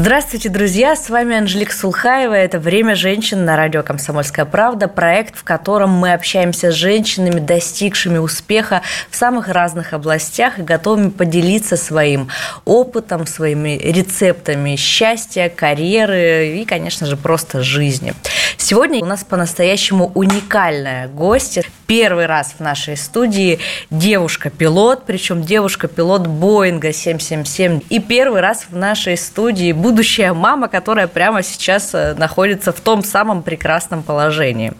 Здравствуйте, друзья! С вами Анжелика Сулхаева. Это «Время женщин» на радио «Комсомольская правда». Проект, в котором мы общаемся с женщинами, достигшими успеха в самых разных областях и готовыми поделиться своим опытом, своими рецептами счастья, карьеры и, конечно же, просто жизни. Сегодня у нас по-настоящему уникальная гостья. Первый раз в нашей студии девушка-пилот, причем девушка-пилот Боинга 777. И первый раз в нашей студии будущая мама, которая прямо сейчас э, находится в том самом прекрасном положении.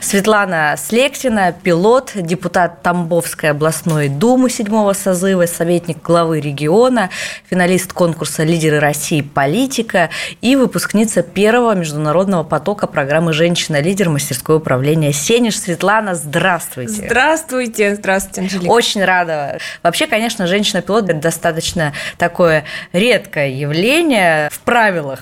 Светлана Слексина, пилот, депутат Тамбовской областной думы седьмого созыва, советник главы региона, финалист конкурса «Лидеры России. Политика» и выпускница первого международного потока программы «Женщина-лидер» мастерское управление «Сенеж». Светлана, здравствуйте. Здравствуйте. Здравствуйте, Анжелика. Очень рада. Вообще, конечно, женщина-пилот – достаточно такое редкое явление в правилах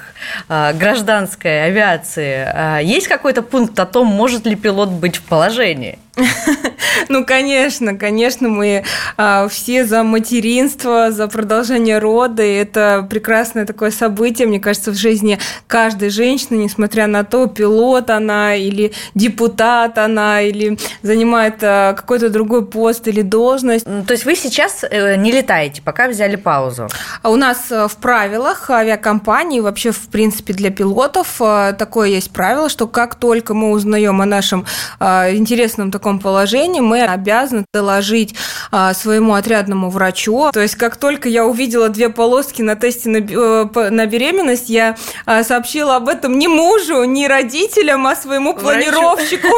а, гражданской авиации. А, есть какой-то пункт о том, может ли пилот быть в положении? Ну, конечно, конечно, мы а, все за материнство, за продолжение рода. И это прекрасное такое событие, мне кажется, в жизни каждой женщины, несмотря на то, пилот она или депутат она, или занимает а, какой-то другой пост или должность. То есть вы сейчас э, не летаете, пока взяли паузу? А у нас э, в правилах авиакомпании, вообще, в принципе, для пилотов э, такое есть правило, что как только мы узнаем о нашем интересном таком таком положении, мы обязаны доложить а, своему отрядному врачу. То есть, как только я увидела две полоски на тесте на, э, на беременность, я а, сообщила об этом не мужу, не родителям, а своему Врачу. планировщику.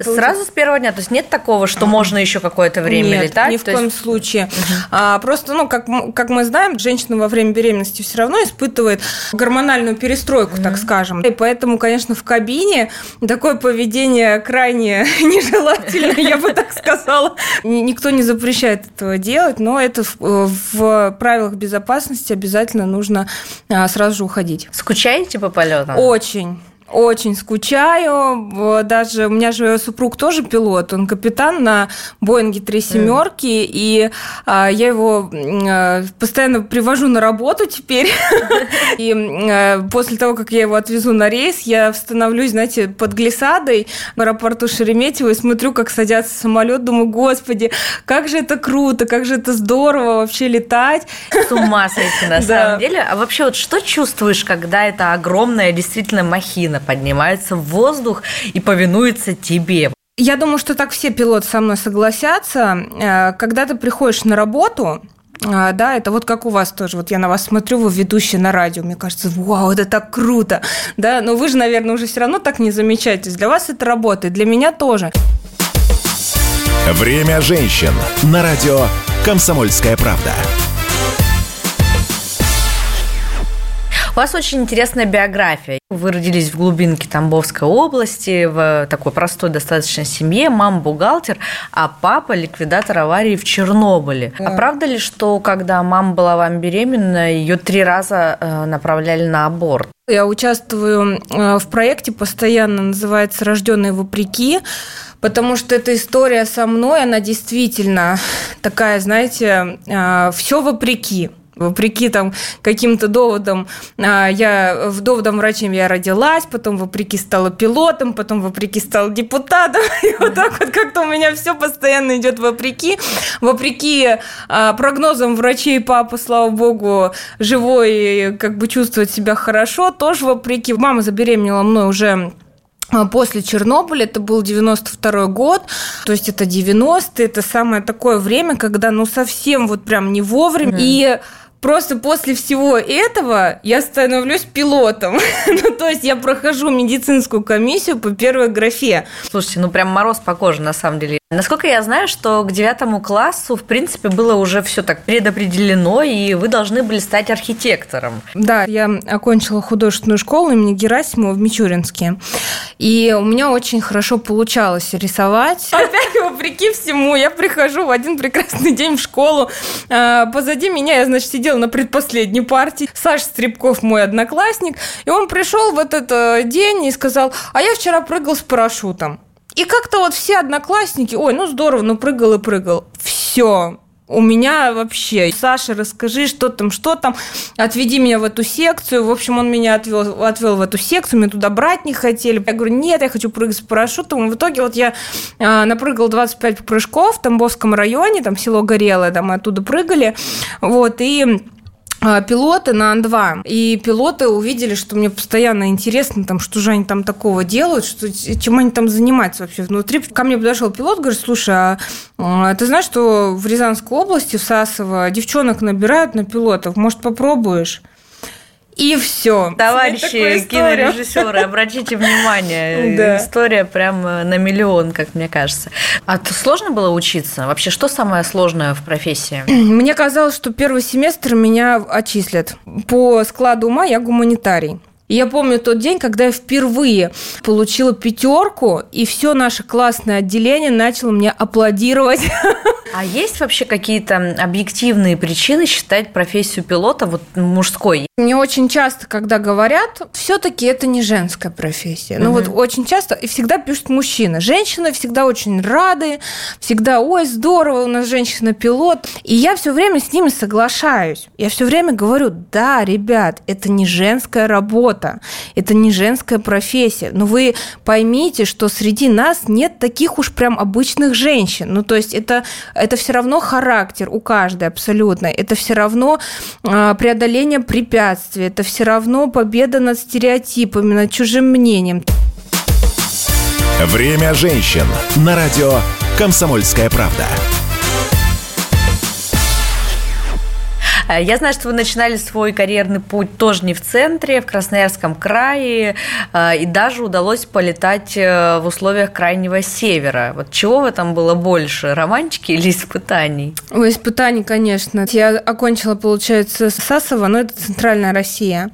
Сразу с первого дня? То есть, нет такого, что можно еще какое-то время летать? ни в коем случае. А, просто, ну, как, как мы знаем, женщина во время беременности все равно испытывает гормональную перестройку, так скажем. И поэтому, конечно, в кабине такое поведение крайне не нежелательно, я бы так сказала. Никто не запрещает этого делать, но это в правилах безопасности обязательно нужно а, сразу же уходить. Скучаете по полетам? Очень. Очень скучаю. Даже у меня же супруг тоже пилот, он капитан на Боинге три семерки, mm. и а, я его а, постоянно привожу на работу теперь. И а, после того, как я его отвезу на рейс, я становлюсь, знаете, под глиссадой в аэропорту Шереметьево и смотрю, как садятся самолет, думаю, господи, как же это круто, как же это здорово вообще летать. С ума сойти на самом деле. А вообще вот что чувствуешь, когда это огромная действительно махина? Медленно поднимается в воздух и повинуется тебе. Я думаю, что так все пилоты со мной согласятся. Э, когда ты приходишь на работу, э, да, это вот как у вас тоже. Вот я на вас смотрю, вы ведущие на радио. Мне кажется, вау, это так круто. Да, но вы же, наверное, уже все равно так не замечаете. Для вас это работает, для меня тоже. Время женщин на радио «Комсомольская правда». У вас очень интересная биография. Вы родились в глубинке Тамбовской области, в такой простой достаточно семье. Мама бухгалтер, а папа ликвидатор аварии в Чернобыле. Да. А правда ли, что когда мама была вам беременна, ее три раза э, направляли на аборт? Я участвую э, в проекте постоянно, называется «Рожденные вопреки», потому что эта история со мной, она действительно такая, знаете, э, все вопреки вопреки там каким-то доводам, а, я в доводам врачем я родилась, потом вопреки стала пилотом, потом вопреки стала депутатом, и вот так вот как-то у меня все постоянно идет вопреки, вопреки а, прогнозам врачей, папа, слава богу, живой, как бы чувствует себя хорошо, тоже вопреки. Мама забеременела мной уже а, После Чернобыля, это был 92 год, то есть это 90-е, это самое такое время, когда ну совсем вот прям не вовремя. Mm. И Просто после всего этого я становлюсь пилотом. ну, то есть я прохожу медицинскую комиссию по первой графе. Слушайте, ну прям мороз по коже на самом деле. Насколько я знаю, что к девятому классу, в принципе, было уже все так предопределено, и вы должны были стать архитектором. Да, я окончила художественную школу имени Герасимова в Мичуринске. И у меня очень хорошо получалось рисовать. Опять, вопреки всему, я прихожу в один прекрасный день в школу. А, позади меня я, значит, сидела на предпоследней партии. Саша Стребков мой одноклассник. И он пришел в этот э, день и сказал, а я вчера прыгал с парашютом. И как-то вот все одноклассники, ой, ну здорово, ну прыгал и прыгал. Все, у меня вообще, Саша, расскажи, что там, что там, отведи меня в эту секцию. В общем, он меня отвел, отвел в эту секцию, меня туда брать не хотели. Я говорю, нет, я хочу прыгать с парашютом. В итоге вот я э, напрыгал 25 прыжков в Тамбовском районе, там село Горелое, там мы оттуда прыгали. Вот, и пилоты на Ан-2. И пилоты увидели, что мне постоянно интересно, там, что же они там такого делают, что, чем они там занимаются вообще внутри. Ко мне подошел пилот, говорит, слушай, а, а ты знаешь, что в Рязанской области, в Сасово, девчонок набирают на пилотов, может, попробуешь? И все. Товарищи кинорежиссеры, обратите внимание, да. история прям на миллион, как мне кажется. А сложно было учиться? Вообще, что самое сложное в профессии? Мне казалось, что первый семестр меня отчислят. По складу ума я гуманитарий. я помню тот день, когда я впервые получила пятерку, и все наше классное отделение начало мне аплодировать. А есть вообще какие-то объективные причины считать профессию пилота вот мужской? Мне очень часто, когда говорят, все-таки это не женская профессия. Угу. Ну вот очень часто и всегда пишут мужчины. Женщины всегда очень рады, всегда, ой, здорово, у нас женщина-пилот. И я все время с ними соглашаюсь. Я все время говорю, да, ребят, это не женская работа, это не женская профессия. Но вы поймите, что среди нас нет таких уж прям обычных женщин. Ну то есть это это все равно характер у каждой абсолютно. Это все равно а, преодоление препятствий. Это все равно победа над стереотипами, над чужим мнением. Время женщин на радио «Комсомольская правда». Я знаю, что вы начинали свой карьерный путь тоже не в центре, в Красноярском крае, э, и даже удалось полетать э, в условиях крайнего севера. Вот чего в этом было больше, романтики или испытаний? Ой, испытаний, конечно. Я окончила, получается, Сасово, но это центральная Россия.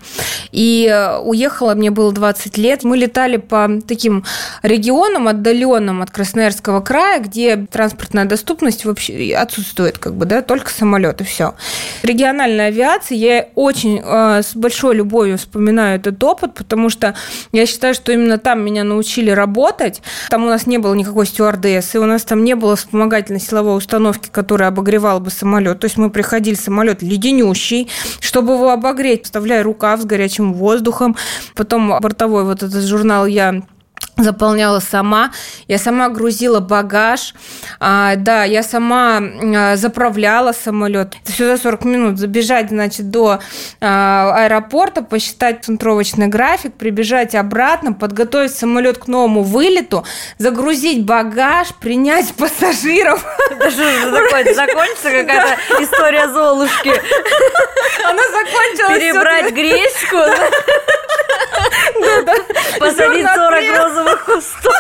И уехала, мне было 20 лет. Мы летали по таким регионам, отдаленным от Красноярского края, где транспортная доступность вообще отсутствует, как бы, да, только самолеты, все. Регион региональной авиации я очень э, с большой любовью вспоминаю этот опыт, потому что я считаю, что именно там меня научили работать. Там у нас не было никакой стюардессы, у нас там не было вспомогательной силовой установки, которая обогревала бы самолет. То есть мы приходили, самолет леденющий, чтобы его обогреть, вставляя рукав с горячим воздухом. Потом бортовой вот этот журнал я заполняла сама, я сама грузила багаж, а, да, я сама а, заправляла самолет. Это все за 40 минут. Забежать, значит, до а, аэропорта, посчитать центровочный график, прибежать обратно, подготовить самолет к новому вылету, загрузить багаж, принять пассажиров. Это что такое? Закончится какая-то история Золушки? Она закончилась. Перебрать гречку? Посадить 40 розовых кустов.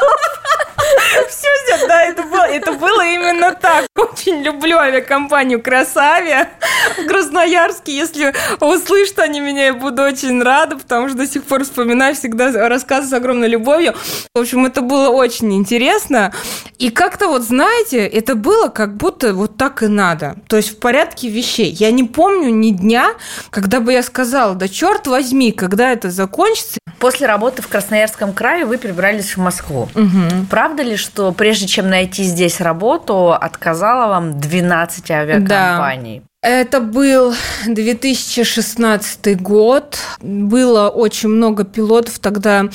Все, все, да, это было, это было именно так. Очень люблю авиакомпанию Красавия в Красноярске. Если услышат они меня, я буду очень рада, потому что до сих пор вспоминаю всегда рассказы с огромной любовью. В общем, это было очень интересно. И как-то вот, знаете, это было как будто вот так и надо. То есть в порядке вещей. Я не помню ни дня, когда бы я сказала, да черт возьми, когда это закончится. После работы в Красноярском крае вы перебрались в Москву. Угу. Правда ли, что прежде чем найти здесь работу, отказала вам 12 авиакомпаний? Да. Это был 2016 год. Было очень много пилотов. Тогда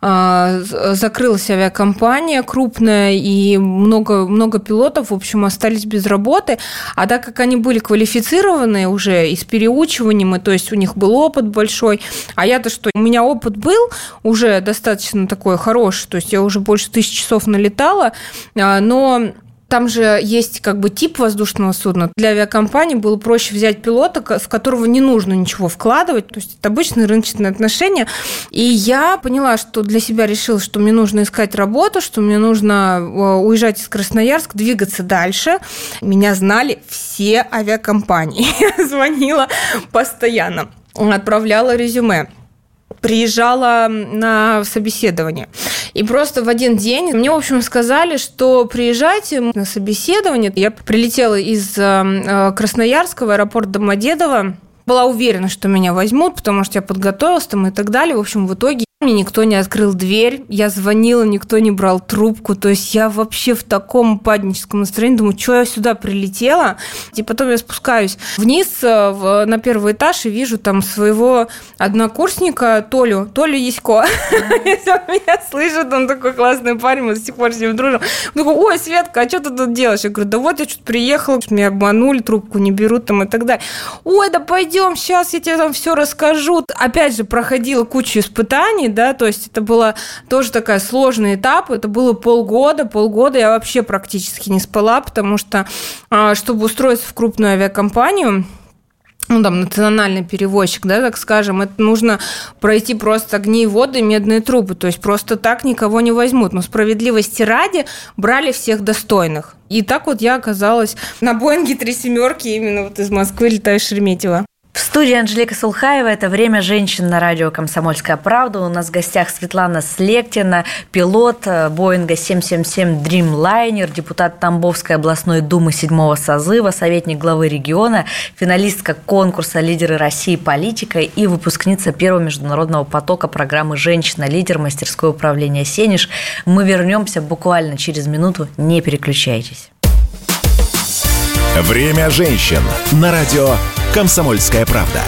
э, закрылась авиакомпания крупная, и много, много пилотов, в общем, остались без работы. А так как они были квалифицированы уже и с переучиванием, и, то есть у них был опыт большой, а я-то что? У меня опыт был уже достаточно такой хороший, то есть я уже больше тысячи часов налетала, но там же есть как бы тип воздушного судна. Для авиакомпании было проще взять пилота, в которого не нужно ничего вкладывать. То есть это обычные рыночные отношения. И я поняла, что для себя решила, что мне нужно искать работу, что мне нужно э, уезжать из Красноярска, двигаться дальше. Меня знали все авиакомпании. Звонила постоянно, отправляла резюме приезжала на собеседование. И просто в один день мне, в общем, сказали, что приезжайте на собеседование. Я прилетела из э, Красноярского аэропорта Домодедово была уверена, что меня возьмут, потому что я подготовилась там и так далее. В общем, в итоге мне никто не открыл дверь, я звонила, никто не брал трубку, то есть я вообще в таком падническом настроении, думаю, что я сюда прилетела, и потом я спускаюсь вниз э, в, на первый этаж и вижу там своего однокурсника Толю, Толю Ясько, если он меня слышит, он такой классный парень, мы до сих пор с ним дружим, он такой, ой, Светка, а что ты тут делаешь? Я говорю, да вот я что-то приехала, меня обманули, трубку не берут там и так далее. Ой, да пойдем, сейчас я тебе там все расскажу. Опять же, проходила кучу испытаний, компании, да, то есть это было тоже такая сложный этап, это было полгода, полгода я вообще практически не спала, потому что, а, чтобы устроиться в крупную авиакомпанию, ну, там, национальный перевозчик, да, так скажем, это нужно пройти просто огни и воды, медные трубы, то есть просто так никого не возьмут. Но справедливости ради брали всех достойных. И так вот я оказалась на Боинге три семерки именно вот из Москвы летаю Шереметьево. В студии Анжелика Сулхаева. Это «Время женщин» на радио «Комсомольская правда». У нас в гостях Светлана Слектина, пилот э, Боинга 777 Dreamliner, депутат Тамбовской областной думы седьмого созыва, советник главы региона, финалистка конкурса «Лидеры России. Политика» и выпускница первого международного потока программы «Женщина. Лидер. Мастерское управление Сенеж». Мы вернемся буквально через минуту. Не переключайтесь. «Время женщин» на радио «Комсомольская правда».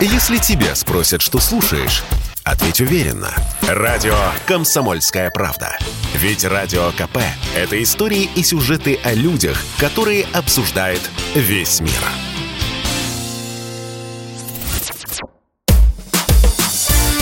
Если тебя спросят, что слушаешь, ответь уверенно. Радио «Комсомольская правда». Ведь Радио КП – это истории и сюжеты о людях, которые обсуждает весь мир.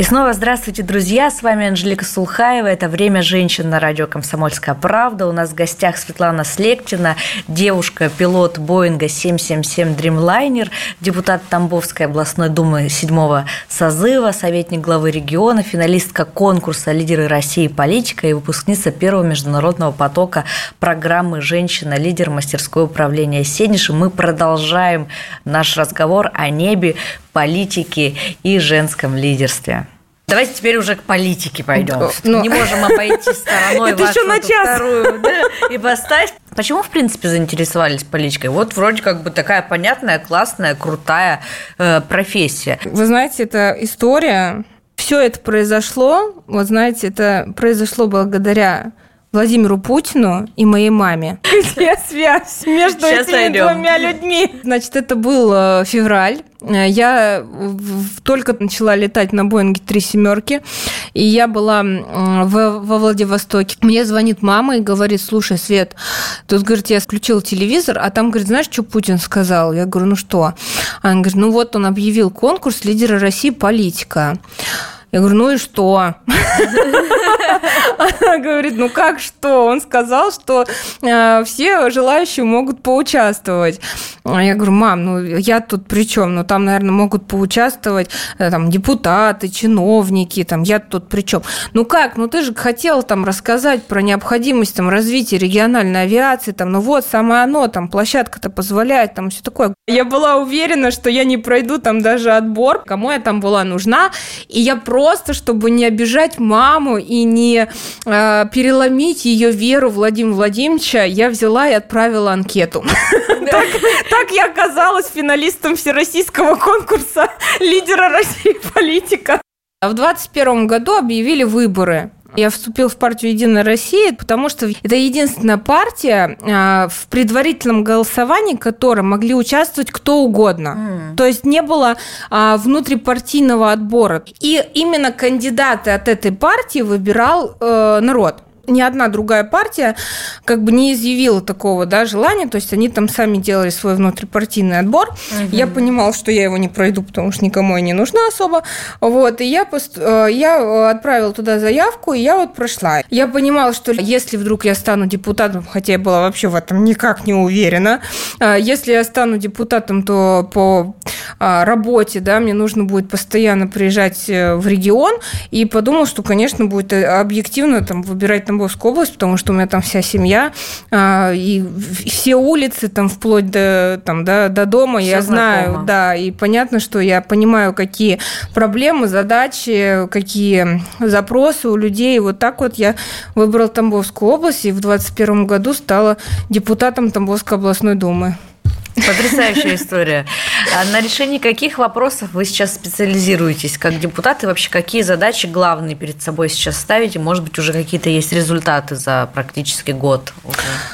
И снова здравствуйте, друзья! С вами Анжелика Сулхаева. Это «Время женщин» на радио «Комсомольская правда». У нас в гостях Светлана Слектина, девушка-пилот Боинга 777 Dreamliner, депутат Тамбовской областной думы седьмого созыва, советник главы региона, финалистка конкурса «Лидеры России. Политика» и выпускница первого международного потока программы «Женщина. Лидер. Мастерское управление Сениши». Мы продолжаем наш разговор о небе, политике и женском лидерстве. Давайте теперь уже к политике пойдем. Но... Ну, Не можем обойти стороной Это вашу на час. вторую да, ипостась. Почему, в принципе, заинтересовались политикой? Вот вроде как бы такая понятная, классная, крутая э, профессия. Вы знаете, это история. Все это произошло, вот знаете, это произошло благодаря Владимиру Путину и моей маме. Где связь между Сейчас этими найдем. двумя людьми? Значит, это был э, февраль. Э, я только начала летать на Боинге три семерки, и я была в, во Владивостоке. Мне звонит мама и говорит, слушай, Свет, тут, говорит, я включил телевизор, а там, говорит, знаешь, что Путин сказал? Я говорю, ну что? Она говорит, ну вот он объявил конкурс лидера России политика. Я говорю, ну и что? Она говорит, ну как что? Он сказал, что э, все желающие могут поучаствовать. А я говорю, мам, ну я тут при чем? Ну там, наверное, могут поучаствовать э, там депутаты, чиновники, там я тут при чем? Ну как? Ну ты же хотел там рассказать про необходимость там развития региональной авиации, там, ну вот самое оно, там площадка-то позволяет, там все такое. Я была уверена, что я не пройду там даже отбор, кому я там была нужна, и я просто просто, чтобы не обижать маму и не э, переломить ее веру Владимира Владимировича, я взяла и отправила анкету. Так я оказалась финалистом всероссийского конкурса лидера России политика. В 2021 году объявили выборы. Я вступил в партию «Единая Россия», потому что это единственная партия, а, в предварительном голосовании которой могли участвовать кто угодно. Mm. То есть не было а, внутрипартийного отбора. И именно кандидаты от этой партии выбирал э, народ. Ни одна другая партия как бы не изъявила такого да, желания, то есть они там сами делали свой внутрипартийный отбор. Угу. Я понимала, что я его не пройду, потому что никому я не нужна особо. Вот, и я, пост... Э, я отправила туда заявку, и я вот прошла. Я понимала, что если вдруг я стану депутатом, хотя я была вообще в этом никак не уверена, э, если я стану депутатом, то по э, работе, да, мне нужно будет постоянно приезжать в регион, и подумала, что, конечно, будет объективно там выбирать Тамбовскую область, потому что у меня там вся семья, а, и все улицы там вплоть до, там, до, до дома, Все я знаю, знакомо. да, и понятно, что я понимаю, какие проблемы, задачи, какие запросы у людей. Вот так вот я выбрала Тамбовскую область и в 2021 году стала депутатом Тамбовской областной думы. Потрясающая история. А на решении каких вопросов вы сейчас специализируетесь как депутат и вообще какие задачи главные перед собой сейчас ставите? Может быть, уже какие-то есть результаты за практически год?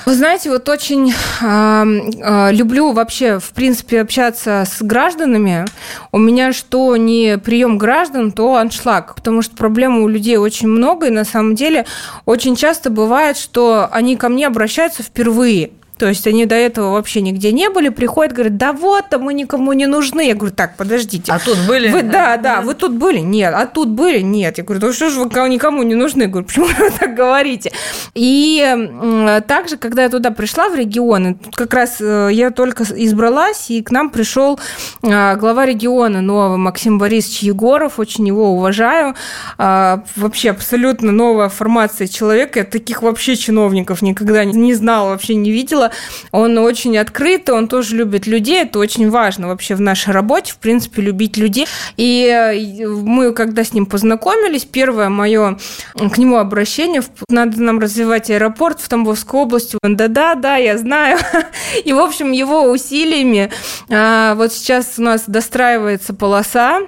Вы знаете, вот очень э, люблю вообще, в принципе, общаться с гражданами. У меня что не прием граждан, то аншлаг, потому что проблем у людей очень много, и на самом деле очень часто бывает, что они ко мне обращаются впервые. То есть они до этого вообще нигде не были, приходят, говорят, да вот, а мы никому не нужны. Я говорю, так, подождите. А тут были? Вы, да, да, вы тут были? Нет. А тут были? Нет. Я говорю, да что же вы никому не нужны? Я говорю, почему вы так говорите? И также, когда я туда пришла в регионы, как раз э, я только избралась, и к нам пришел э, глава региона нового Максим Борисович Егоров, очень его уважаю. А, вообще абсолютно новая формация человека. Я таких вообще чиновников никогда не знала, вообще не видела он очень открытый, он тоже любит людей, это очень важно вообще в нашей работе, в принципе, любить людей. И э, мы, когда с ним познакомились, первое мое к нему обращение, надо нам развивать аэропорт в Тамбовской области, он, да-да, да, я знаю. И, в общем, его усилиями а, вот сейчас у нас достраивается полоса,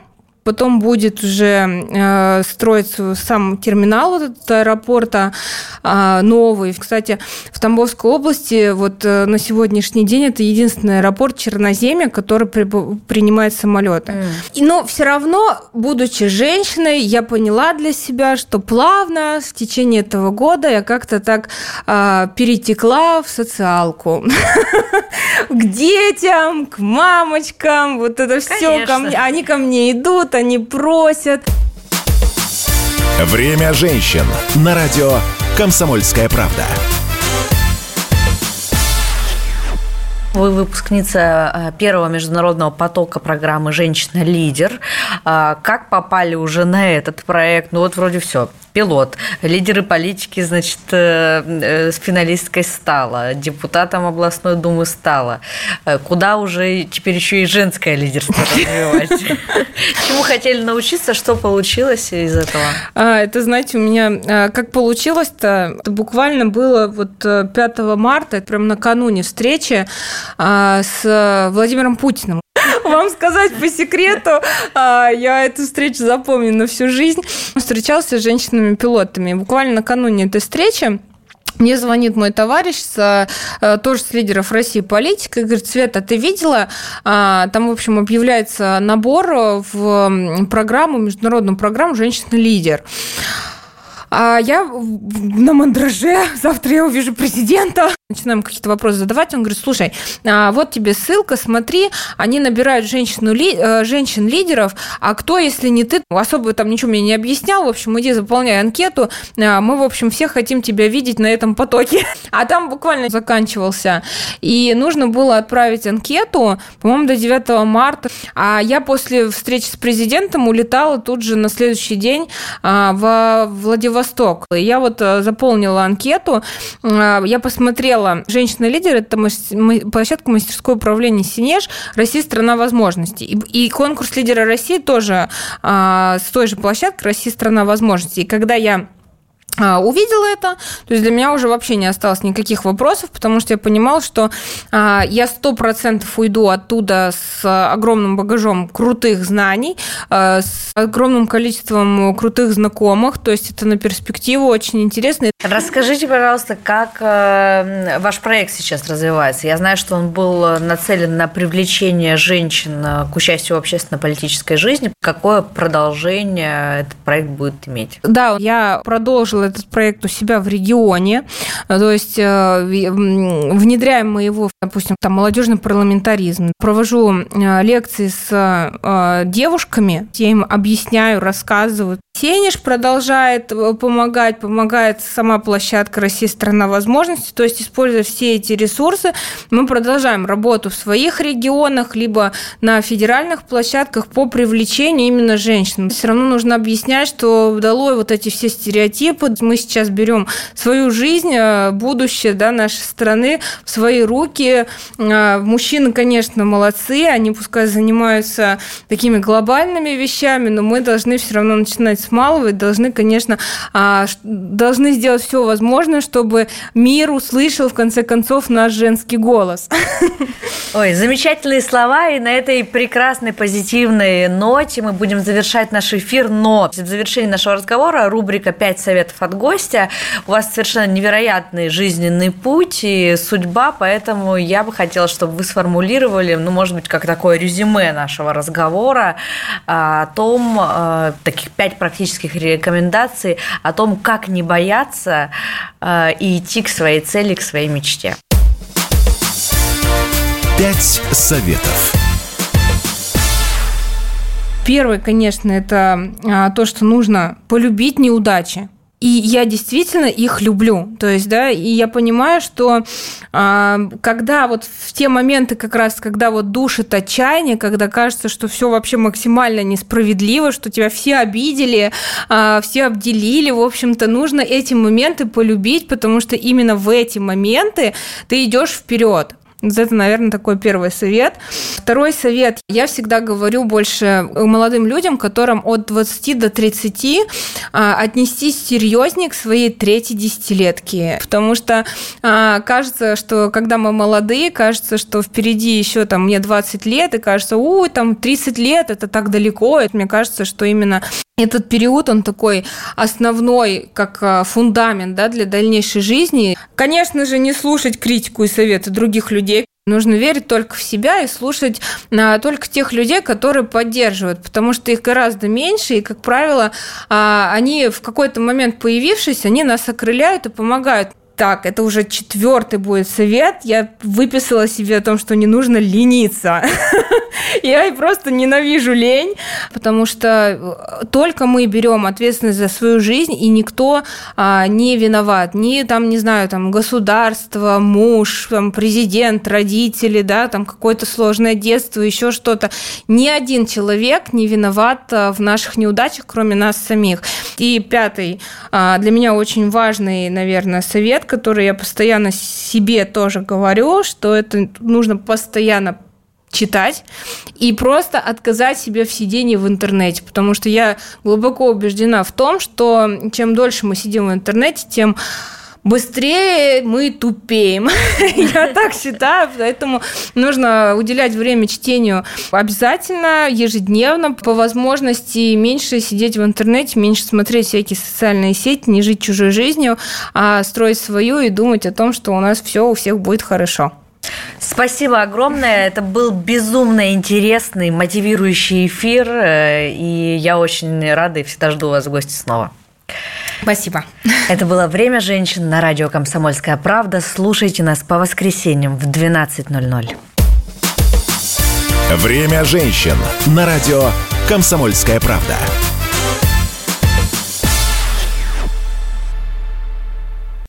потом будет уже э, строиться сам терминал вот этот аэропорта э, новый. Кстати, в Тамбовской области вот э, на сегодняшний день это единственный аэропорт Черноземья, который при, принимает самолеты. Mm. И, но все равно, будучи женщиной, я поняла для себя, что плавно в течение этого года я как-то так э, перетекла в социалку. К детям, к мамочкам, вот это все ко мне. Они ко мне идут, они просят. Время женщин на радио «Комсомольская правда». Вы выпускница э, первого международного потока программы «Женщина-лидер». А как попали уже на этот проект? Ну вот вроде все пилот, лидеры политики, значит, э, э, финалисткой стала, депутатом областной думы стала. Э, куда уже теперь еще и женское лидерство развивать? Чему хотели научиться, что получилось из этого? А, это, знаете, у меня как получилось-то, это буквально было вот 5 марта, прям накануне встречи а, с Владимиром Путиным. Вам сказать по секрету, а, я эту встречу запомню на всю жизнь. Встречался с женщинами-пилотами. Буквально накануне этой встречи мне звонит мой товарищ, э, тоже с лидеров России политика, и говорит, Света, ты видела? А, там, в общем, объявляется набор в программу, международную программу «Женщина-лидер». А я на мандраже, завтра я увижу президента. Начинаем какие-то вопросы задавать. Он говорит, слушай, а, вот тебе ссылка, смотри, они набирают женщину, э, женщин-лидеров, а кто, если не ты? Особо там ничего мне не объяснял. В общем, иди заполняй анкету. А, мы, в общем, все хотим тебя видеть на этом потоке. А там буквально заканчивался. И нужно было отправить анкету, по-моему, до 9 марта. А я после встречи с президентом улетала тут же на следующий день а, в Владивосток Восток. Я вот э, заполнила анкету, э, я посмотрела «Женщина-лидер» – это площадка мастерского управления «Синеж», Россия – страна возможностей. И конкурс лидера России тоже а, с той же площадкой «Россия – страна возможностей». И когда я увидела это, то есть для меня уже вообще не осталось никаких вопросов, потому что я понимала, что а, я сто процентов уйду оттуда с огромным багажом крутых знаний, а, с огромным количеством крутых знакомых, то есть это на перспективу очень интересно. Расскажите, пожалуйста, как э, ваш проект сейчас развивается? Я знаю, что он был нацелен на привлечение женщин к участию в общественно-политической жизни. Какое продолжение этот проект будет иметь? Да, я продолжила этот проект у себя в регионе. То есть внедряем мы его, допустим, там молодежный парламентаризм. Провожу лекции с девушками, я им объясняю, рассказываю. Сенеж продолжает помогать, помогает сама площадка «Россия – страна возможностей». То есть, используя все эти ресурсы, мы продолжаем работу в своих регионах, либо на федеральных площадках по привлечению именно женщин. Все равно нужно объяснять, что долой вот эти все стереотипы. Мы сейчас берем свою жизнь, э, будущее да, нашей страны в свои руки. Э, мужчины, конечно, молодцы, они пускай занимаются такими глобальными вещами, но мы должны все равно начинать и должны, конечно, а, должны сделать все возможное, чтобы мир услышал, в конце концов, наш женский голос. Ой, замечательные слова, и на этой прекрасной позитивной ноте мы будем завершать наш эфир, но в завершении нашего разговора рубрика «Пять советов от гостя». У вас совершенно невероятный жизненный путь и судьба, поэтому я бы хотела, чтобы вы сформулировали, ну, может быть, как такое резюме нашего разговора а, о том, а, таких пять практических рекомендаций о том, как не бояться а, и идти к своей цели, к своей мечте. Пять советов. Первый, конечно, это а, то, что нужно полюбить неудачи. И я действительно их люблю. То есть, да, и я понимаю, что а, когда вот в те моменты, как раз, когда вот душит отчаяние, когда кажется, что все вообще максимально несправедливо, что тебя все обидели, а, все обделили, в общем-то, нужно эти моменты полюбить, потому что именно в эти моменты ты идешь вперед. Это, наверное, такой первый совет. Второй совет. Я всегда говорю больше молодым людям, которым от 20 до 30, а, отнестись серьезнее к своей третьей десятилетке. Потому что а, кажется, что когда мы молодые, кажется, что впереди еще там мне 20 лет, и кажется, ой, там 30 лет, это так далеко. Мне кажется, что именно этот период, он такой основной, как а, фундамент да, для дальнейшей жизни. Конечно же, не слушать критику и советы других людей. Нужно верить только в себя и слушать а, только тех людей, которые поддерживают, потому что их гораздо меньше, и, как правило, а, они в какой-то момент появившись, они нас окрыляют и помогают. Так, это уже четвертый будет совет. Я выписала себе о том, что не нужно лениться. Я просто ненавижу лень, потому что э, только мы берем ответственность за свою жизнь, и никто а, не виноват. Ни там, не знаю, там государство, муж, там, президент, родители, да, там какое-то сложное детство, еще что-то. Ни один человек не виноват а, в наших неудачах, кроме нас самих. И пятый, а, для меня очень важный, наверное, совет, который я постоянно себе тоже говорю, что это нужно постоянно читать и просто отказать себе в сидении в интернете, потому что я глубоко убеждена в том, что чем дольше мы сидим в интернете, тем быстрее мы тупеем. Я так считаю, поэтому нужно уделять время чтению обязательно, ежедневно, по возможности меньше сидеть в интернете, меньше смотреть всякие социальные сети, не жить чужой жизнью, а строить свою и думать о том, что у нас все у всех будет хорошо. Спасибо огромное. Это был безумно интересный, мотивирующий эфир. Э, и я очень рада и всегда жду вас в гости снова. Спасибо. Это было «Время женщин» на радио «Комсомольская правда». Слушайте нас по воскресеньям в 12.00. «Время женщин» на радио «Комсомольская правда».